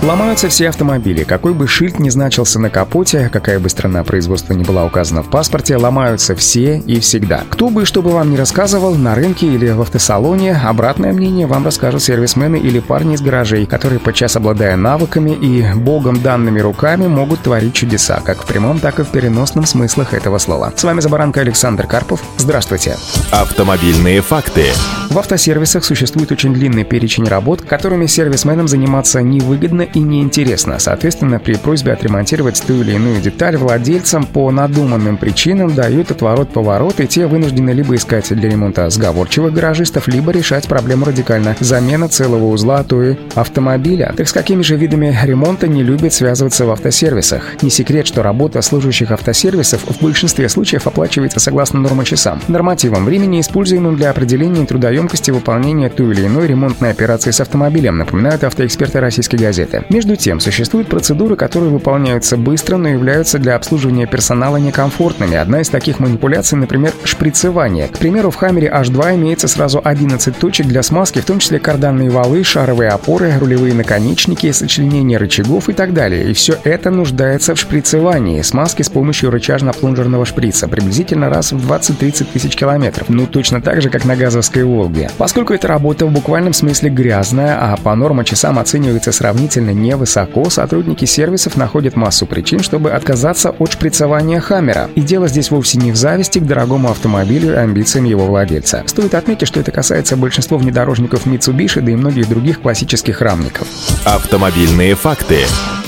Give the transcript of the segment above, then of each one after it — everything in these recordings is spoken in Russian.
Ломаются все автомобили. Какой бы шильд ни значился на капоте, какая бы страна производства не была указана в паспорте, ломаются все и всегда. Кто бы что бы вам ни рассказывал, на рынке или в автосалоне, обратное мнение вам расскажут сервисмены или парни из гаражей, которые, подчас обладая навыками и богом данными руками, могут творить чудеса, как в прямом, так и в переносном смыслах этого слова. С вами Забаранка Александр Карпов. Здравствуйте. Автомобильные факты. В автосервисах существует очень длинный перечень работ, которыми сервисменам заниматься невыгодно и неинтересно. Соответственно, при просьбе отремонтировать ту или иную деталь владельцам по надуманным причинам дают отворот-поворот, и те вынуждены либо искать для ремонта сговорчивых гаражистов, либо решать проблему радикально. Замена целого узла, а то и автомобиля. Так с какими же видами ремонта не любят связываться в автосервисах? Не секрет, что работа служащих автосервисов в большинстве случаев оплачивается согласно нормочасам. Нормативам времени, используемым для определения трудоемкости выполнения той или иной ремонтной операции с автомобилем, напоминают автоэксперты российской газеты. Между тем, существуют процедуры, которые выполняются быстро, но являются для обслуживания персонала некомфортными. Одна из таких манипуляций, например, шприцевание. К примеру, в Хаммере H2 имеется сразу 11 точек для смазки, в том числе карданные валы, шаровые опоры, рулевые наконечники, сочленения рычагов и так далее. И все это нуждается в шприцевании, смазке с помощью рычажно-плунжерного шприца, приблизительно раз в 20-30 тысяч километров. Ну, точно так же, как на газовской «Волге». Поскольку эта работа в буквальном смысле грязная, а по нормочасам оценивается сравнительно довольно невысоко, сотрудники сервисов находят массу причин, чтобы отказаться от шприцевания Хаммера. И дело здесь вовсе не в зависти к дорогому автомобилю и амбициям его владельца. Стоит отметить, что это касается большинства внедорожников Mitsubishi, да и многих других классических рамников. Автомобильные факты.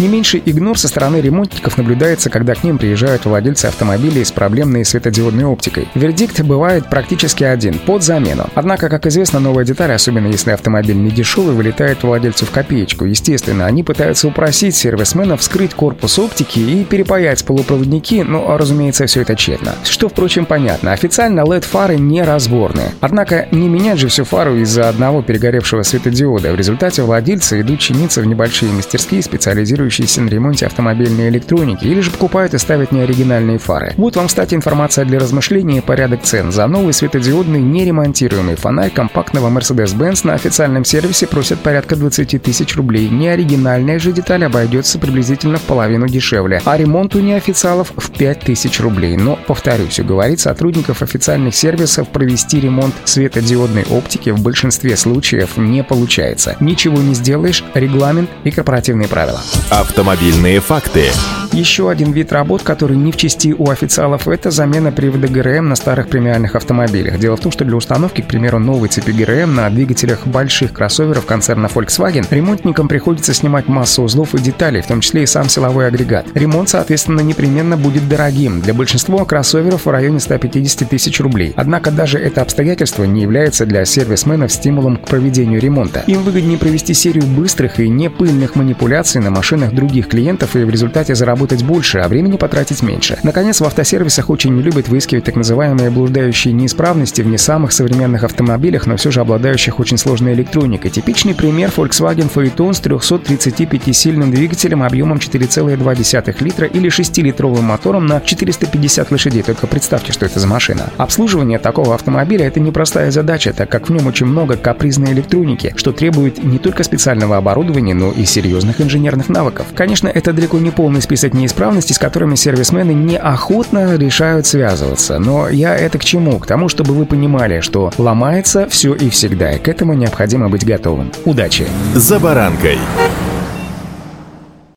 Не меньше игнор со стороны ремонтников наблюдается, когда к ним приезжают владельцы автомобилей с проблемной светодиодной оптикой. Вердикт бывает практически один – под замену. Однако, как известно, новая деталь, особенно если автомобиль не дешевый, вылетает владельцу в копеечку. Естественно, они пытаются упросить сервисменов вскрыть корпус оптики и перепаять полупроводники, но, разумеется, все это тщетно. Что, впрочем, понятно. Официально LED-фары не разборные. Однако не менять же всю фару из-за одного перегоревшего светодиода. В результате владельцы идут чиниться в небольшие мастерские, специализирующиеся на ремонте автомобильной электроники, или же покупают и ставят неоригинальные фары. Вот вам, кстати, информация для размышления и порядок цен. За новый светодиодный неремонтируемый фонарь компактного Mercedes-Benz на официальном сервисе просят порядка 20 тысяч рублей. Неоригинальный Оригинальная же деталь обойдется приблизительно в половину дешевле, а ремонт у неофициалов в 5000 рублей. Но, повторюсь, уговорить сотрудников официальных сервисов провести ремонт светодиодной оптики в большинстве случаев не получается. Ничего не сделаешь, регламент и корпоративные правила. Автомобильные факты. Еще один вид работ, который не в части у официалов, это замена привода ГРМ на старых премиальных автомобилях. Дело в том, что для установки, к примеру, новой цепи ГРМ на двигателях больших кроссоверов концерна Volkswagen ремонтникам приходится снимать массу узлов и деталей, в том числе и сам силовой агрегат. Ремонт, соответственно, непременно будет дорогим. Для большинства кроссоверов в районе 150 тысяч рублей. Однако даже это обстоятельство не является для сервисменов стимулом к проведению ремонта. Им выгоднее провести серию быстрых и непыльных манипуляций на машинах других клиентов и в результате заработать больше, а времени потратить меньше. Наконец, в автосервисах очень не любят выискивать так называемые блуждающие неисправности в не самых современных автомобилях, но все же обладающих очень сложной электроникой. Типичный пример Volkswagen Phaeton с 335-сильным двигателем объемом 4,2 литра или 6-литровым мотором на 450 лошадей. Только представьте, что это за машина. Обслуживание такого автомобиля – это непростая задача, так как в нем очень много капризной электроники, что требует не только специального оборудования, но и серьезных инженерных навыков. Конечно, это далеко не полный список неисправностей, с которыми сервисмены неохотно решают связываться. Но я это к чему? К тому, чтобы вы понимали, что ломается все и всегда, и к этому необходимо быть готовым. Удачи! За баранкой!